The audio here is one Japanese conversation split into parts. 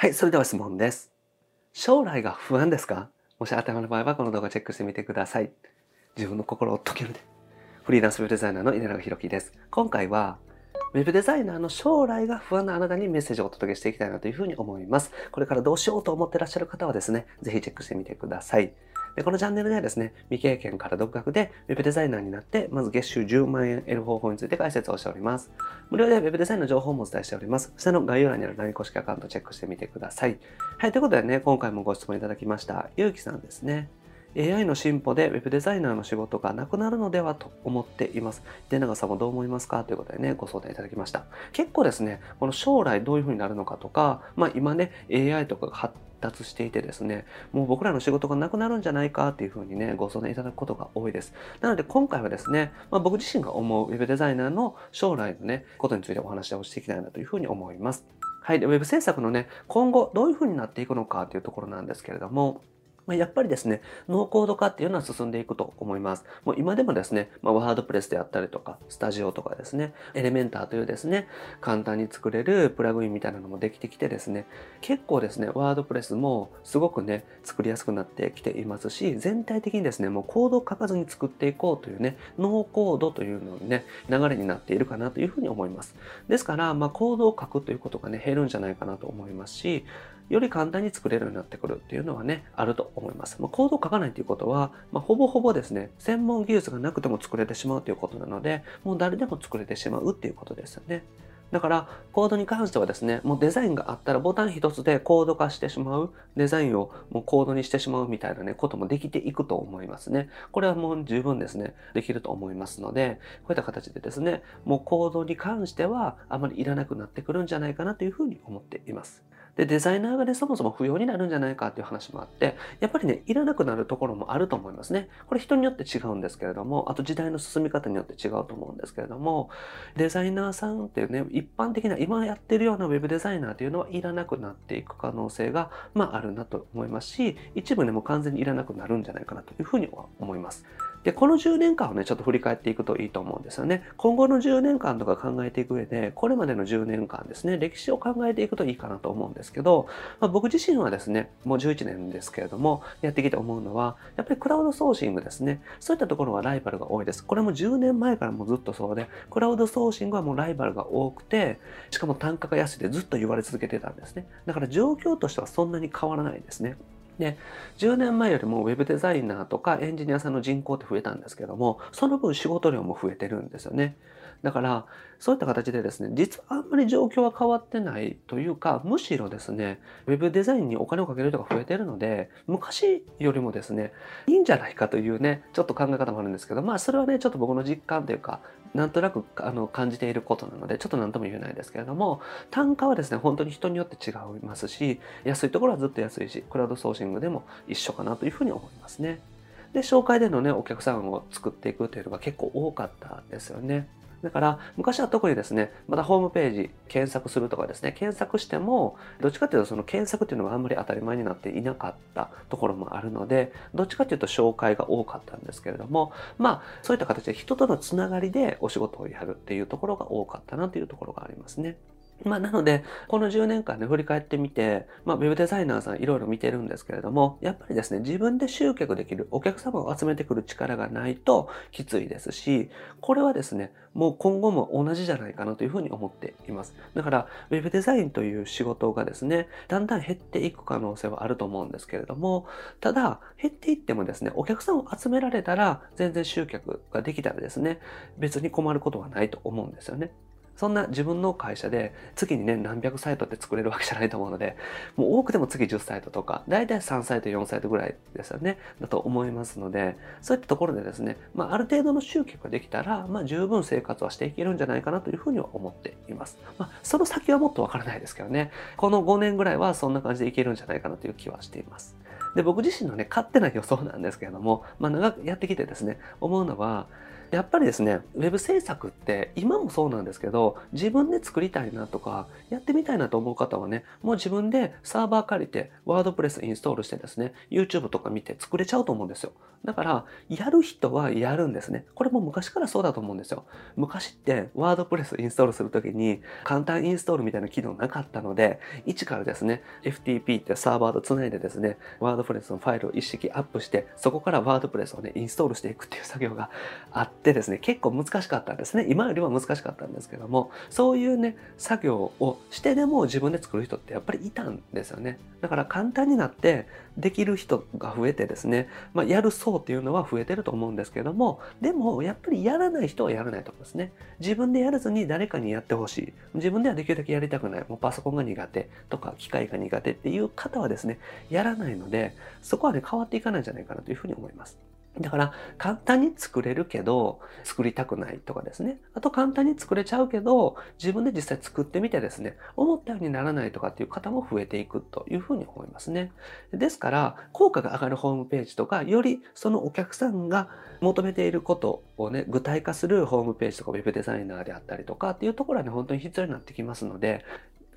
はい、それでは質問です。将来が不安ですか？もし頭の場合はこの動画チェックしてみてください。自分の心を解けるで。フリーランスウェブデザイナーの稲永宏樹です。今回は、ウェブデザイナーの将来が不安なあなたにメッセージをお届けしていきたいなというふうに思います。これからどうしようと思ってらっしゃる方はですね、ぜひチェックしてみてください。でこのチャンネルではですね、未経験から独学で Web デザイナーになって、まず月収10万円得る方法について解説をしております。無料で Web デザインの情報もお伝えしております。下の概要欄にある LINE 公式アカウントチェックしてみてください。はい、ということでね、今回もご質問いただきました、ゆうきさんですね。AI の進歩で Web デザイナーの仕事がなくなるのではと思っています。で、長さんもどう思いますか？ということでね、ご相談いただきました。結構ですね、この将来どういう風になるのかとか、まあ今ね、AI とかが発達していてですね、もう僕らの仕事がなくなるんじゃないか？っていう風にね、ご相談いただくことが多いです。なので今回はですね、まあ、僕自身が思う Web デザイナーの将来のね、ことについてお話をしていきたいなという風に思います。はい。で、Web 制作のね、今後どういう風になっていくのかというところなんですけれども、まあ、やっぱりですね、ノーコード化っていうのは進んでいくと思います。もう今でもですね、まあ、ワードプレスであったりとか、スタジオとかですね、エレメンターというですね、簡単に作れるプラグインみたいなのもできてきてですね、結構ですね、ワードプレスもすごくね、作りやすくなってきていますし、全体的にですね、もうコードを書かずに作っていこうというね、ノーコードというのにね、流れになっているかなというふうに思います。ですから、まあ、コードを書くということがね、減るんじゃないかなと思いますし、より簡単に作れるようになってくるっていうのはね、あると思います。まあ、コードを書かないということは、まあ、ほぼほぼですね、専門技術がなくても作れてしまうということなので、もう誰でも作れてしまうっていうことですよね。だから、コードに関してはですね、もうデザインがあったらボタン一つでコード化してしまう、デザインをもうコードにしてしまうみたいなね、こともできていくと思いますね。これはもう十分ですね、できると思いますので、こういった形でですね、もうコードに関してはあまりいらなくなってくるんじゃないかなというふうに思っています。で、デザイナーがね、そもそも不要になるんじゃないかっていう話もあって、やっぱりね、いらなくなるところもあると思いますね。これ人によって違うんですけれども、あと時代の進み方によって違うと思うんですけれども、デザイナーさんっていうね、一般的な今やってるようなウェブデザイナーっていうのはいらなくなっていく可能性が、まああるなと思いますし、一部ね、もう完全にいらなくなるんじゃないかなというふうには思います。で、この10年間をね、ちょっと振り返っていくといいと思うんですよね。今後の10年間とか考えていく上で、これまでの10年間ですね、歴史を考えていくといいかなと思うんですけど、まあ、僕自身はですね、もう11年ですけれども、やってきて思うのは、やっぱりクラウドソーシングですね。そういったところはライバルが多いです。これも10年前からもずっとそうで、クラウドソーシングはもうライバルが多くて、しかも単価が安いでずっと言われ続けてたんですね。だから状況としてはそんなに変わらないですね。で、10年前よりもウェブデザイナーとかエンジニアさんの人口って増えたんですけども、その分仕事量も増えてるんですよね。だから、そういった形でですね、実はあんまり状況は変わってないというか、むしろですね、ウェブデザインにお金をかける人が増えてるので、昔よりもですね、いいんじゃないかというね、ちょっと考え方もあるんですけど、まあそれはね、ちょっと僕の実感というか、なんとなくあの感じていることなので、ちょっと何とも言えないですけれども、単価はですね、本当に人によって違いますし、安いところはずっと安いし、クラウドソーシングでも一緒かなというふうに思いますね。で、紹介でのね、お客さんを作っていくというのが結構多かったですよね。だから、昔は特にですね、またホームページ検索するとかですね、検索しても、どっちかっていうとその検索っていうのがあんまり当たり前になっていなかったところもあるので、どっちかっていうと紹介が多かったんですけれども、まあ、そういった形で人とのつながりでお仕事をやるっていうところが多かったなというところがありますね。まあ、なので、この10年間ね、振り返ってみて、まあ、ウェブデザイナーさんいろいろ見てるんですけれども、やっぱりですね、自分で集客できる、お客様を集めてくる力がないときついですし、これはですね、もう今後も同じじゃないかなというふうに思っています。だから、ウェブデザインという仕事がですね、だんだん減っていく可能性はあると思うんですけれども、ただ、減っていってもですね、お客さんを集められたら、全然集客ができたらですね、別に困ることはないと思うんですよね。そんな自分の会社で月にね何百サイトって作れるわけじゃないと思うので、もう多くても月10サイトとか、だいたい3サイト、4サイトぐらいですよね、だと思いますので、そういったところでですね、まあある程度の集客ができたら、まあ十分生活はしていけるんじゃないかなというふうには思っています。まあその先はもっとわからないですけどね、この5年ぐらいはそんな感じでいけるんじゃないかなという気はしています。で、僕自身のね、勝手な予想なんですけれども、まあ長くやってきてですね、思うのは、やっぱりですね、ウェブ制作って今もそうなんですけど、自分で作りたいなとか、やってみたいなと思う方はね、もう自分でサーバー借りて、ワードプレスインストールしてですね、YouTube とか見て作れちゃうと思うんですよ。だから、やる人はやるんですね。これも昔からそうだと思うんですよ。昔って、ワードプレスインストールするときに、簡単インストールみたいな機能なかったので、一からですね、FTP ってサーバーとつないでですね、ワードプレスのファイルを一式アップして、そこからワードプレスをね、インストールしていくっていう作業があってですね、結構難しかったんですね。今よりは難しかったんですけども、そういうね、作業をしてでも自分で作る人ってやっぱりいたんですよね。だから簡単になってできる人が増えてですね、まあ、やる層っていうのは増えてると思うんですけども、でもやっぱりやらない人はやらないと思いますね。自分でやらずに誰かにやってほしい。自分ではできるだけやりたくない。もうパソコンが苦手とか機械が苦手っていう方はですね、やらないので、そこはね、変わっていかないんじゃないかなというふうに思います。だから簡単に作れるけど作りたくないとかですね。あと簡単に作れちゃうけど自分で実際作ってみてですね、思ったようにならないとかっていう方も増えていくというふうに思いますね。ですから効果が上がるホームページとかよりそのお客さんが求めていることをね、具体化するホームページとかウェブデザイナーであったりとかっていうところはね、本当に必要になってきますので、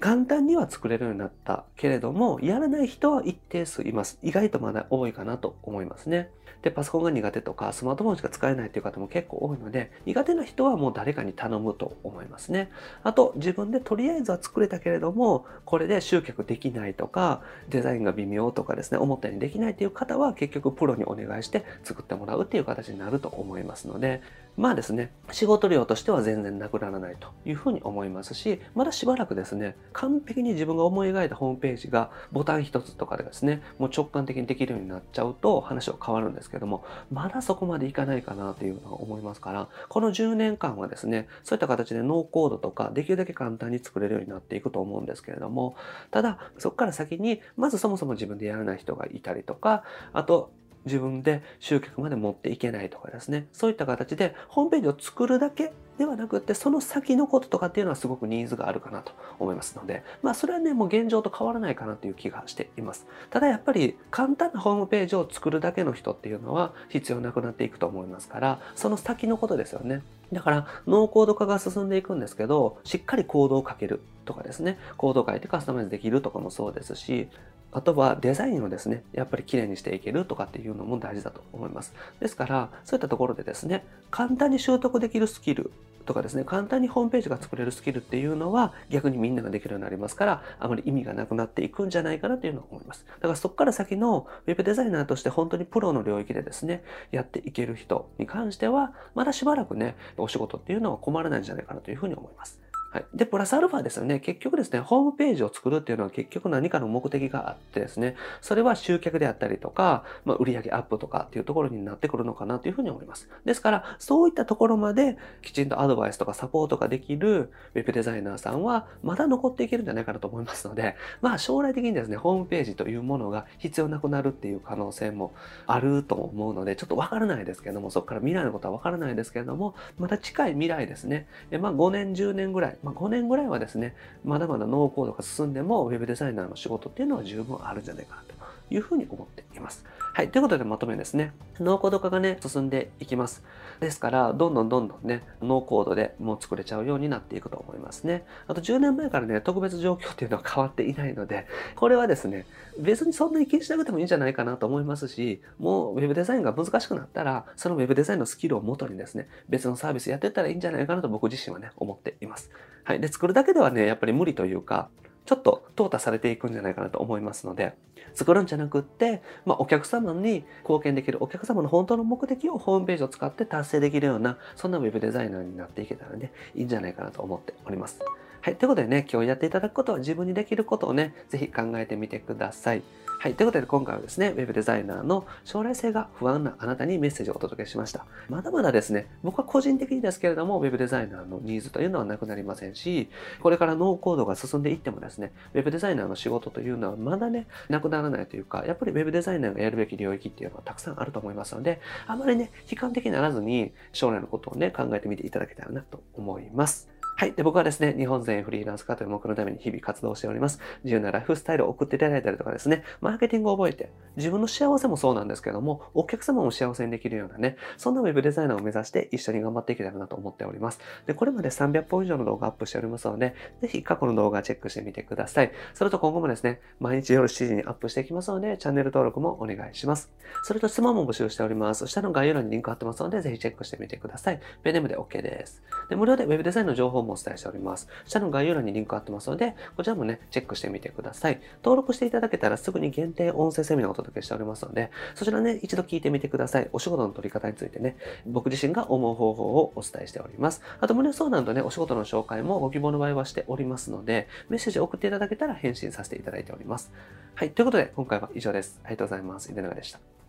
簡単には作れるようになったけれども、やらない人は一定数います。意外とまだ多いかなと思いますね。で、パソコンが苦手とか、スマートフォンしか使えないという方も結構多いので、苦手な人はもう誰かに頼むと思いますね。あと、自分でとりあえずは作れたけれども、これで集客できないとか、デザインが微妙とかですね、思ったようにできないという方は、結局プロにお願いして作ってもらうっていう形になると思いますので、まあですね、仕事量としては全然なくならないというふうに思いますし、まだしばらくですね、完璧に自分が思い描いたホームページがボタン一つとかでですね、もう直感的にできるようになっちゃうと話は変わるんですけども、まだそこまでいかないかなというのは思いますから、この10年間はですね、そういった形でノーコードとかできるだけ簡単に作れるようになっていくと思うんですけれども、ただそこから先に、まずそもそも自分でやらない人がいたりとか、あと自分で集客まで持っていけないとかですね、そういった形でホームページを作るだけではなくって、その先のこととかっていうのはすごくニーズがあるかなと思いますので、まあそれはね、もう現状と変わらないかなという気がしています。ただやっぱり簡単なホームページを作るだけの人っていうのは必要なくなっていくと思いますから、その先のことですよね。だから、ノーコード化が進んでいくんですけど、しっかりコードをかけるとかですね、コードを書いてカスタマイズできるとかもそうですし、あとはデザインをですね、やっぱり綺麗にしていけるとかっていうのも大事だと思います。ですから、そういったところでですね、簡単に習得できるスキルとかですね、簡単にホームページが作れるスキルっていうのは逆にみんなができるようになりますから、あまり意味がなくなっていくんじゃないかなというのを思います。だからそこから先のウェブデザイナーとして本当にプロの領域でですね、やっていける人に関しては、まだしばらくね、お仕事っていうのは困らないんじゃないかなというふうに思います。はい。で、プラスアルファですよね。結局ですね、ホームページを作るっていうのは結局何かの目的があってですね、それは集客であったりとか、まあ、売上アップとかっていうところになってくるのかなというふうに思います。ですから、そういったところまできちんとアドバイスとかサポートができるウェブデザイナーさんはまだ残っていけるんじゃないかなと思いますので、まあ将来的にですね、ホームページというものが必要なくなるっていう可能性もあると思うので、ちょっとわからないですけども、そこから未来のことはわからないですけれども、また近い未来ですね。まあ5年、10年ぐらい、まあ5年ぐらいはですね、まだまだノーコードが進んでも、ウェブデザイナーの仕事っていうのは十分あるんじゃないかなというふうに思っています。はい。ということでまとめですね。ノーコード化がね、進んでいきます。ですから、どんどんどんどんね、ノーコードでもう作れちゃうようになっていくと思いますね。あと10年前からね、特別状況っていうのは変わっていないので、これはですね、別にそんなに気にしなくてもいいんじゃないかなと思いますし、もう Web デザインが難しくなったら、その Web デザインのスキルをもとにですね、別のサービスやってったらいいんじゃないかなと僕自身はね、思っています。はい。で、作るだけではね、やっぱり無理というか、ちょっと淘汰されていくんじゃないかなと思いますので、作るんじゃなくって、まあ、お客様に貢献できる、お客様の本当の目的をホームページを使って達成できるような、そんなウェブデザイナーになっていけたらね、いいんじゃないかなと思っております。はい。ということでね、今日やっていただくことは自分にできることをね、ぜひ考えてみてください。はい。ということで今回はですね、ウェブデザイナーの将来性が不安なあなたにメッセージをお届けしました。まだまだですね、僕は個人的にですけれども、ウェブデザイナーのニーズというのはなくなりませんし、これからノーコードが進んでいってもですね、ウェブデザイナーの仕事というのはまだね、なくならないというか、やっぱりウェブデザイナーがやるべき領域っていうのはたくさんあると思いますので、あまりね、悲観的にならずに将来のことをね、考えてみていただけたらなと思います。はい。で、僕はですね、日本全フリーランス化という目標のために日々活動しております。自由なライフスタイルを送っていただいたりとかですね、マーケティングを覚えて、自分の幸せもそうなんですけども、お客様も幸せにできるようなね、そんなウェブデザイナーを目指して一緒に頑張っていけたらなと思っております。で、これまで300本以上の動画アップしておりますので、ぜひ過去の動画チェックしてみてください。それと今後もですね、毎日夜7時にアップしていきますので、チャンネル登録もお願いします。それと質問も募集しております。下の概要欄にリンク貼ってますので、ぜひチェックしてみてください。ペンネームで OK です。で、無料でウェブデザインの情報ももお伝えしております。下の概要欄にリンク貼ってますので、こちらもね、チェックしてみてください。登録していただけたらすぐに限定音声セミナーをお届けしておりますので、そちらね、一度聞いてみてください。お仕事の取り方についてね、僕自身が思う方法をお伝えしております。あと、無料相談とね、お仕事の紹介もご希望の場合はしておりますので、メッセージを送っていただけたら返信させていただいております。はい、ということで、今回は以上です。ありがとうございます。井出永でした。